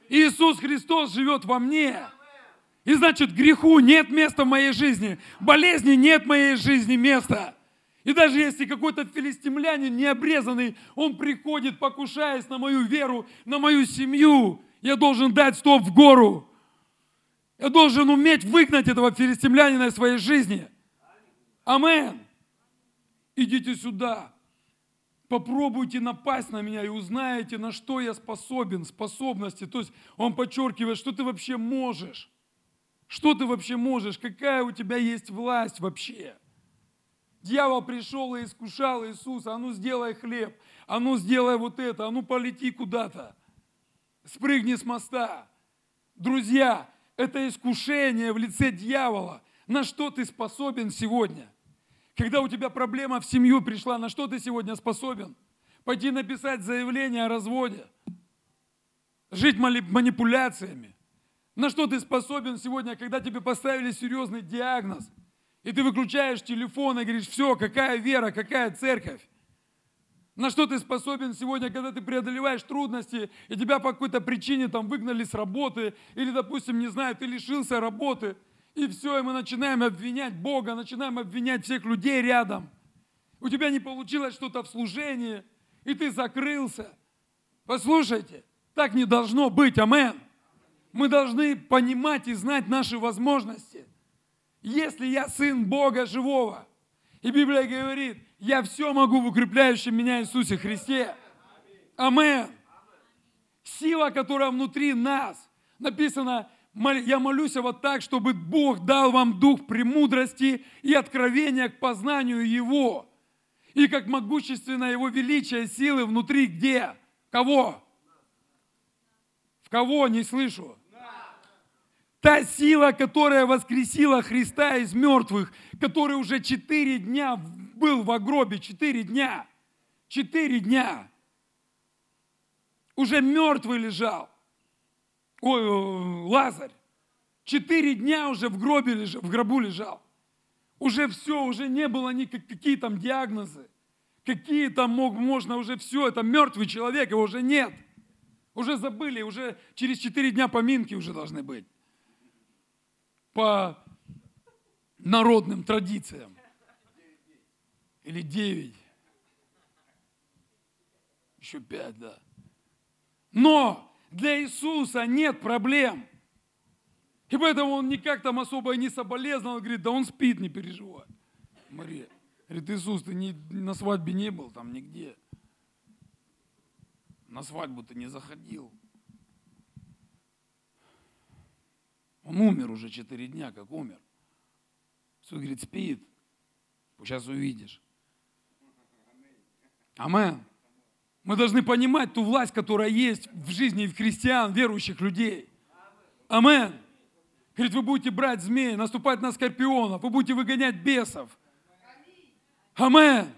Иисус Христос живет во мне. И значит, греху нет места в моей жизни, болезни нет в моей жизни места. И даже если какой-то филистимлянин необрезанный, он приходит, покушаясь на мою веру, на мою семью, я должен дать стоп в гору. Я должен уметь выгнать этого филистимлянина из своей жизни. Амен. Идите сюда. Попробуйте напасть на меня и узнаете, на что я способен, способности. То есть он подчеркивает, что ты вообще можешь. Что ты вообще можешь? Какая у тебя есть власть вообще? Дьявол пришел и искушал Иисуса, а ну сделай хлеб, а ну сделай вот это, а ну полети куда-то, спрыгни с моста. Друзья, это искушение в лице дьявола. На что ты способен сегодня? Когда у тебя проблема в семью пришла, на что ты сегодня способен? Пойти написать заявление о разводе, жить манипуляциями. На что ты способен сегодня, когда тебе поставили серьезный диагноз – и ты выключаешь телефон и говоришь, все, какая вера, какая церковь. На что ты способен сегодня, когда ты преодолеваешь трудности, и тебя по какой-то причине там выгнали с работы, или, допустим, не знаю, ты лишился работы, и все, и мы начинаем обвинять Бога, начинаем обвинять всех людей рядом. У тебя не получилось что-то в служении, и ты закрылся. Послушайте, так не должно быть, амен. Мы должны понимать и знать наши возможности – если я сын Бога живого, и Библия говорит, я все могу в укрепляющем меня Иисусе Христе. Амен. Сила, которая внутри нас. Написано, я молюсь вот так, чтобы Бог дал вам дух премудрости и откровения к познанию Его. И как могущественное Его величие силы внутри где? Кого? Кого? Не слышу. Та сила, которая воскресила Христа из мертвых, который уже четыре дня был в гробе, четыре дня. Четыре дня. Уже мертвый лежал. Ой, Лазарь. Четыре дня уже в гробе лежал, в гробу лежал. Уже все, уже не было никаких какие там диагнозы. Какие там мог, можно уже все, это мертвый человек, его уже нет. Уже забыли, уже через четыре дня поминки уже должны быть по народным традициям. Или девять. Еще пять, да. Но для Иисуса нет проблем. И поэтому он никак там особо не соболезновал. Говорит, да он спит, не переживай. Мария. Говорит, Иисус, ты не, на свадьбе не был там нигде. На свадьбу ты не заходил. Он умер уже четыре дня, как умер. Иисус говорит, спит. Сейчас увидишь. Амен. Мы должны понимать ту власть, которая есть в жизни христиан, верующих людей. Амен. Говорит, вы будете брать змеи, наступать на скорпионов, вы будете выгонять бесов. Амен.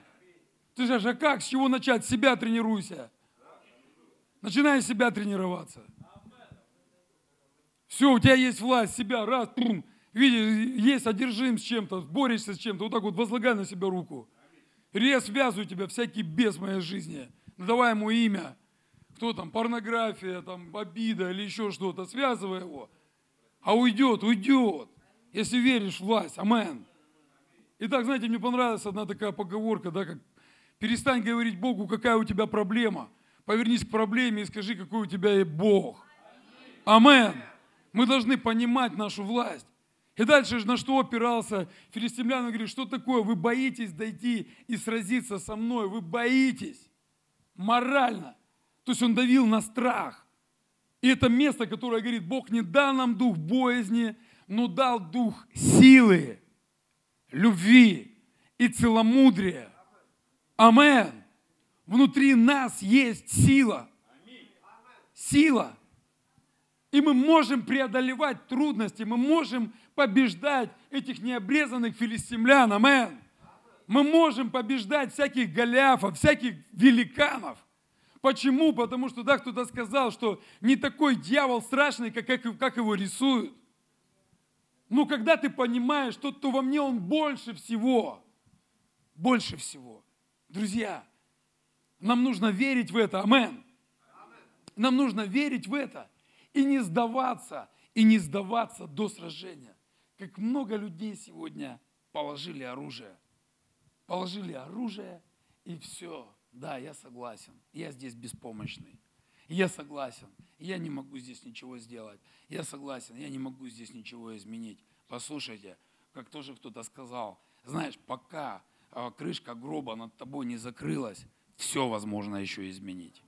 Ты же, а как, с чего начать? Себя тренируйся. Начинай себя тренироваться. Все, у тебя есть власть, себя, раз, пум, видишь, есть одержим с чем-то, борешься с чем-то, вот так вот возлагай на себя руку. Рез связываю тебя, всякий бес в моей жизни. Давай ему имя. Кто там, порнография, там, обида или еще что-то, связывай его. А уйдет, уйдет, если веришь в власть. Амен. Итак, знаете, мне понравилась одна такая поговорка, да, как перестань говорить Богу, какая у тебя проблема. Повернись к проблеме и скажи, какой у тебя есть Бог. Амен. Мы должны понимать нашу власть. И дальше на что опирался филистимлян? Он говорит, что такое? Вы боитесь дойти и сразиться со мной. Вы боитесь. Морально. То есть он давил на страх. И это место, которое говорит, Бог не дал нам дух боязни, но дал дух силы, любви и целомудрия. Амен. Внутри нас есть сила. Сила. И мы можем преодолевать трудности, мы можем побеждать этих необрезанных филистимлян. Амен. Мы можем побеждать всяких голиафов, всяких великанов. Почему? Потому что, да, кто-то сказал, что не такой дьявол страшный, как, как, как его рисуют. Но когда ты понимаешь, что то во мне он больше всего, больше всего. Друзья, нам нужно верить в это. Амен. Нам нужно верить в это и не сдаваться, и не сдаваться до сражения. Как много людей сегодня положили оружие. Положили оружие, и все. Да, я согласен. Я здесь беспомощный. Я согласен. Я не могу здесь ничего сделать. Я согласен. Я не могу здесь ничего изменить. Послушайте, как тоже кто-то сказал, знаешь, пока а, крышка гроба над тобой не закрылась, все возможно еще изменить.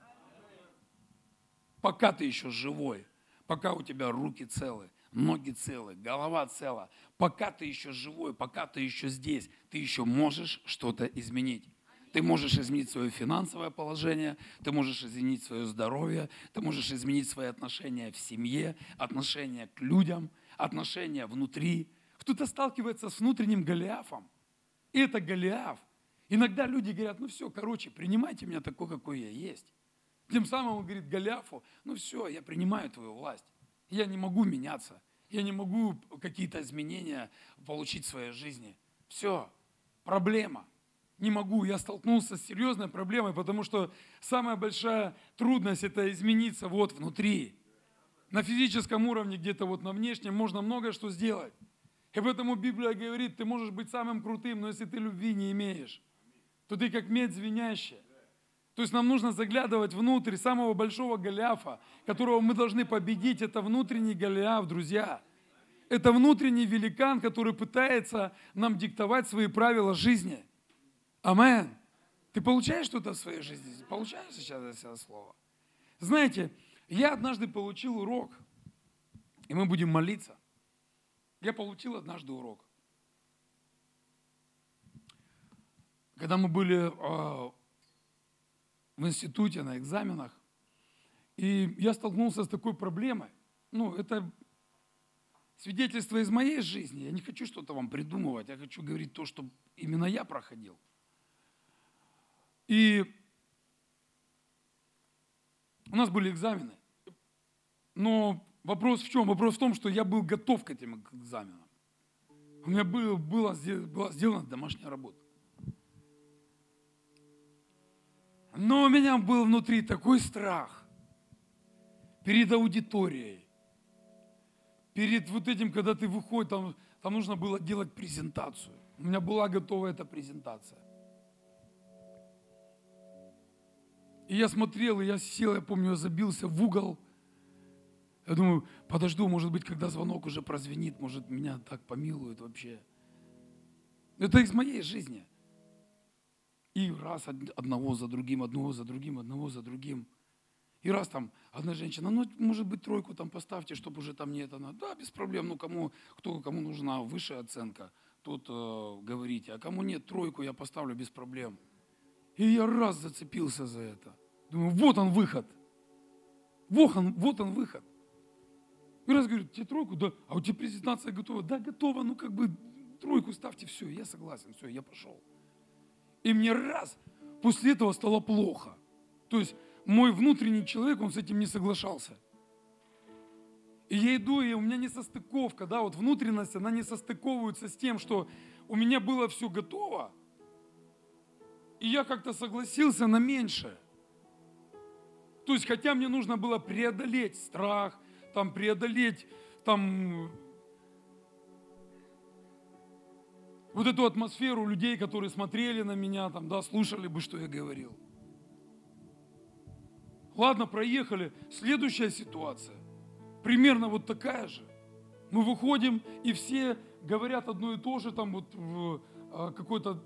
Пока ты еще живой, пока у тебя руки целы, ноги целы, голова цела, пока ты еще живой, пока ты еще здесь, ты еще можешь что-то изменить. Ты можешь изменить свое финансовое положение, ты можешь изменить свое здоровье, ты можешь изменить свои отношения в семье, отношения к людям, отношения внутри. Кто-то сталкивается с внутренним Голиафом. И это Голиаф. Иногда люди говорят, ну все, короче, принимайте меня такой, какой я есть. Тем самым он говорит Голиафу, ну все, я принимаю твою власть. Я не могу меняться. Я не могу какие-то изменения получить в своей жизни. Все, проблема. Не могу. Я столкнулся с серьезной проблемой, потому что самая большая трудность – это измениться вот внутри. На физическом уровне, где-то вот на внешнем, можно многое что сделать. И поэтому Библия говорит, ты можешь быть самым крутым, но если ты любви не имеешь, то ты как медь звенящая. То есть нам нужно заглядывать внутрь самого большого Голиафа, которого мы должны победить. Это внутренний Голиаф, друзья. Это внутренний великан, который пытается нам диктовать свои правила жизни. Амен. Ты получаешь что-то в своей жизни? Получаешь сейчас это слово? Знаете, я однажды получил урок, и мы будем молиться. Я получил однажды урок. Когда мы были а, в институте на экзаменах, И я столкнулся с такой проблемой. Ну, это свидетельство из моей жизни. Я не хочу что-то вам придумывать, я хочу говорить то, что именно я проходил. И у нас были экзамены. Но вопрос в чем? Вопрос в том, что я был готов к этим экзаменам. У меня было, было, была сделана домашняя работа. Но у меня был внутри такой страх перед аудиторией, перед вот этим, когда ты выходишь, там, там нужно было делать презентацию. У меня была готова эта презентация. И я смотрел, и я сел, я помню, я забился в угол. Я думаю, подожду, может быть, когда звонок уже прозвенит, может, меня так помилуют вообще. Это из моей жизни. И раз одного за другим, одного за другим, одного за другим. И раз там одна женщина, ну, может быть, тройку там поставьте, чтобы уже там не это надо. Да, без проблем, ну, кому, кто, кому нужна высшая оценка, тот э, говорите. А кому нет, тройку я поставлю без проблем. И я раз зацепился за это. Думаю, вот он выход. Вот он, вот он выход. И раз говорю, тебе тройку, да, а у тебя презентация готова? Да, готова, ну как бы тройку ставьте, все, я согласен, все, я пошел. И мне раз после этого стало плохо. То есть мой внутренний человек, он с этим не соглашался. И я иду, и у меня не состыковка, да, вот внутренность, она не состыковывается с тем, что у меня было все готово, и я как-то согласился на меньшее. То есть, хотя мне нужно было преодолеть страх, там преодолеть там вот эту атмосферу людей, которые смотрели на меня, там, да, слушали бы, что я говорил. Ладно, проехали. Следующая ситуация. Примерно вот такая же. Мы выходим, и все говорят одно и то же, там вот в а, какой-то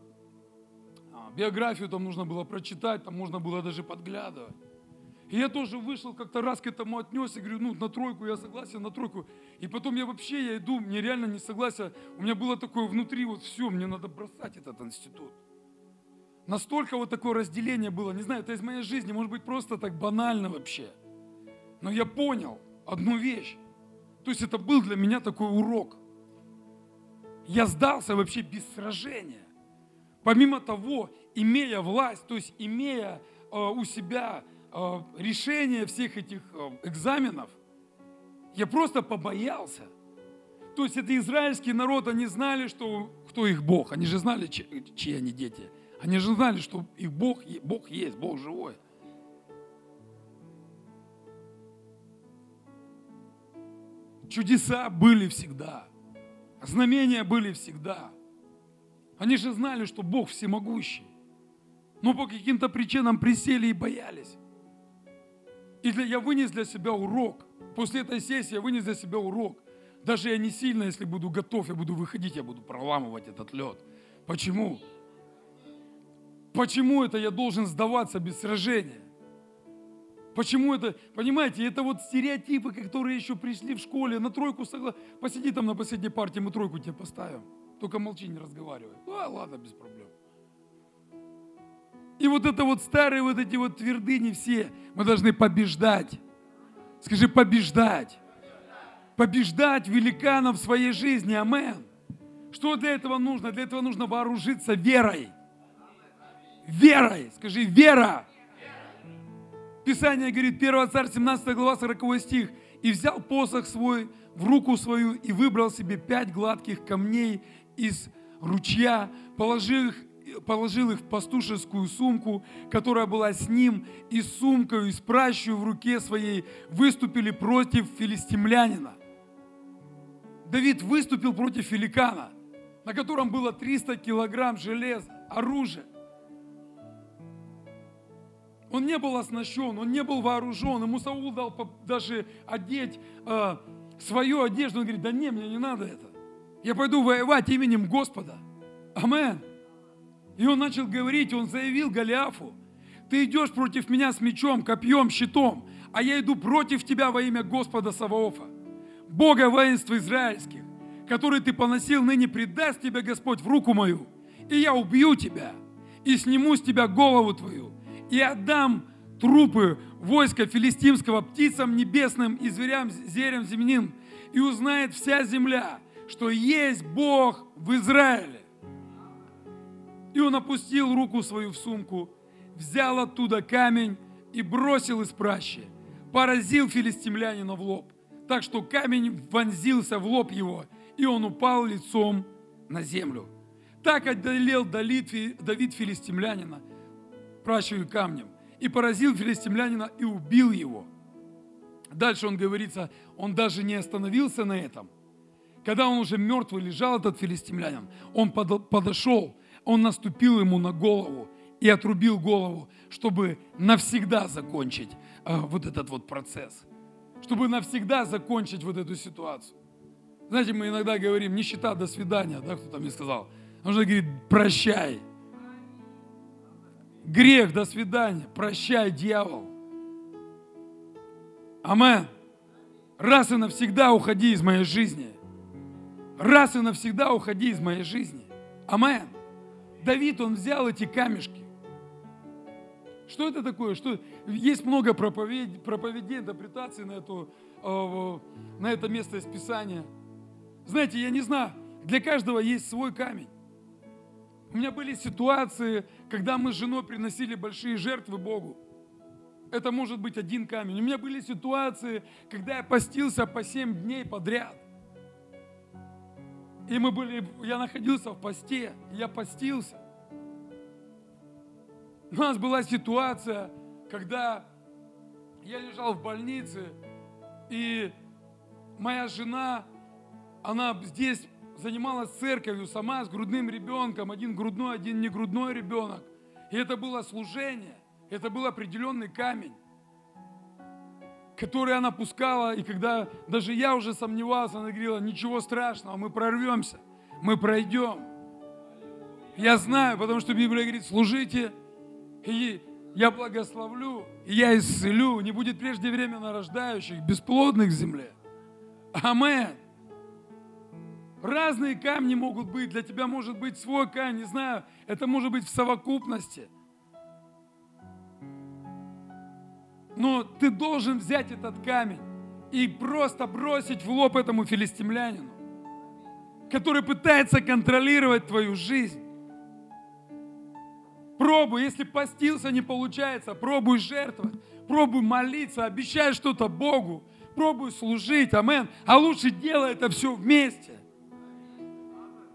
а, биографию там нужно было прочитать, там можно было даже подглядывать. И я тоже вышел как-то раз к этому отнес и говорю, ну, на тройку я согласен, на тройку. И потом я вообще, я иду, мне реально не согласен. У меня было такое внутри, вот все, мне надо бросать этот институт. Настолько вот такое разделение было, не знаю, это из моей жизни, может быть, просто так банально вообще. Но я понял одну вещь. То есть это был для меня такой урок. Я сдался вообще без сражения. Помимо того, имея власть, то есть имея э, у себя Э, решение всех этих э, экзаменов, я просто побоялся. То есть это израильский народ, они знали, что, кто их Бог. Они же знали, чьи, чьи они дети. Они же знали, что их Бог, Бог есть, Бог живой. Чудеса были всегда. Знамения были всегда. Они же знали, что Бог всемогущий. Но по каким-то причинам присели и боялись. И для, я вынес для себя урок. После этой сессии я вынес для себя урок. Даже я не сильно, если буду готов, я буду выходить, я буду проламывать этот лед. Почему? Почему это я должен сдаваться без сражения? Почему это, понимаете, это вот стереотипы, которые еще пришли в школе, на тройку согласен. Посиди там на последней партии, мы тройку тебе поставим. Только молчи, не разговаривай. Ну, а, ладно, без проблем. И вот это вот старые вот эти вот твердыни все, мы должны побеждать. Скажи, побеждать. Побеждать великанов в своей жизни. Амен. Что для этого нужно? Для этого нужно вооружиться верой. Верой. Скажи, вера. Писание говорит, 1 царь, 17 глава, 40 стих. «И взял посох свой в руку свою и выбрал себе пять гладких камней из ручья, положил их положил их в пастушескую сумку, которая была с ним, и с сумкой, и с пращью в руке своей выступили против филистимлянина. Давид выступил против великана, на котором было 300 килограмм железа, оружия. Он не был оснащен, он не был вооружен. Ему Саул дал даже одеть э, свою одежду. Он говорит, да не, мне не надо это. Я пойду воевать именем Господа. Амен. И он начал говорить, он заявил Голиафу, ты идешь против меня с мечом, копьем, щитом, а я иду против тебя во имя Господа Саваофа, Бога воинства израильских, который ты поносил, ныне предаст тебя Господь в руку мою, и я убью тебя, и сниму с тебя голову твою, и отдам трупы войска филистимского птицам небесным и зверям, зверям земным, и узнает вся земля, что есть Бог в Израиле. И он опустил руку свою в сумку, взял оттуда камень и бросил из пращи, поразил филистимлянина в лоб, так что камень вонзился в лоб его, и он упал лицом на землю. Так Давид, Давид филистимлянина пращую камнем и поразил филистимлянина и убил его. Дальше он говорится, он даже не остановился на этом. Когда он уже мертвый лежал, этот филистимлянин, он подошел, он наступил ему на голову и отрубил голову, чтобы навсегда закончить э, вот этот вот процесс, чтобы навсегда закончить вот эту ситуацию. Знаете, мы иногда говорим, нищета, до свидания, да, кто-то мне сказал. Нужно говорить, прощай. Грех, до свидания, прощай, дьявол. Амен. Раз и навсегда уходи из моей жизни. Раз и навсегда уходи из моей жизни. Амен. Давид, он взял эти камешки. Что это такое? Что... Есть много проповедей, проповедей интерпретаций на, эту, э, на это место из Писания. Знаете, я не знаю, для каждого есть свой камень. У меня были ситуации, когда мы с женой приносили большие жертвы Богу. Это может быть один камень. У меня были ситуации, когда я постился по семь дней подряд. И мы были, я находился в посте, я постился. У нас была ситуация, когда я лежал в больнице, и моя жена, она здесь занималась церковью сама с грудным ребенком, один грудной, один не грудной ребенок. И это было служение, это был определенный камень, который она пускала, и когда даже я уже сомневался, она говорила, ничего страшного, мы прорвемся, мы пройдем. Я знаю, потому что Библия говорит, служите, и я благословлю, и я исцелю, не будет преждевременно рождающих, бесплодных в земле. Аминь. Разные камни могут быть. Для тебя может быть свой камень, не знаю. Это может быть в совокупности. Но ты должен взять этот камень и просто бросить в лоб этому филистимлянину, который пытается контролировать твою жизнь. Пробуй, если постился, не получается, пробуй жертвовать, пробуй молиться, обещай что-то Богу, пробуй служить, амен. А лучше делай это все вместе.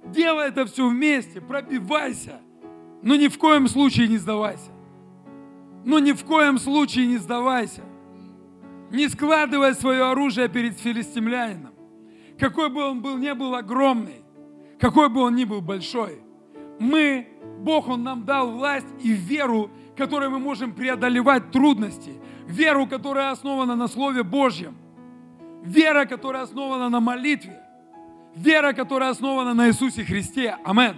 Делай это все вместе, пробивайся. Но ни в коем случае не сдавайся. Но ни в коем случае не сдавайся. Не складывай свое оружие перед филистимлянином. Какой бы он был, не был огромный, какой бы он ни был большой. Мы, Бог, Он нам дал власть и веру, которой мы можем преодолевать трудности. Веру, которая основана на Слове Божьем. Вера, которая основана на молитве. Вера, которая основана на Иисусе Христе. Аминь.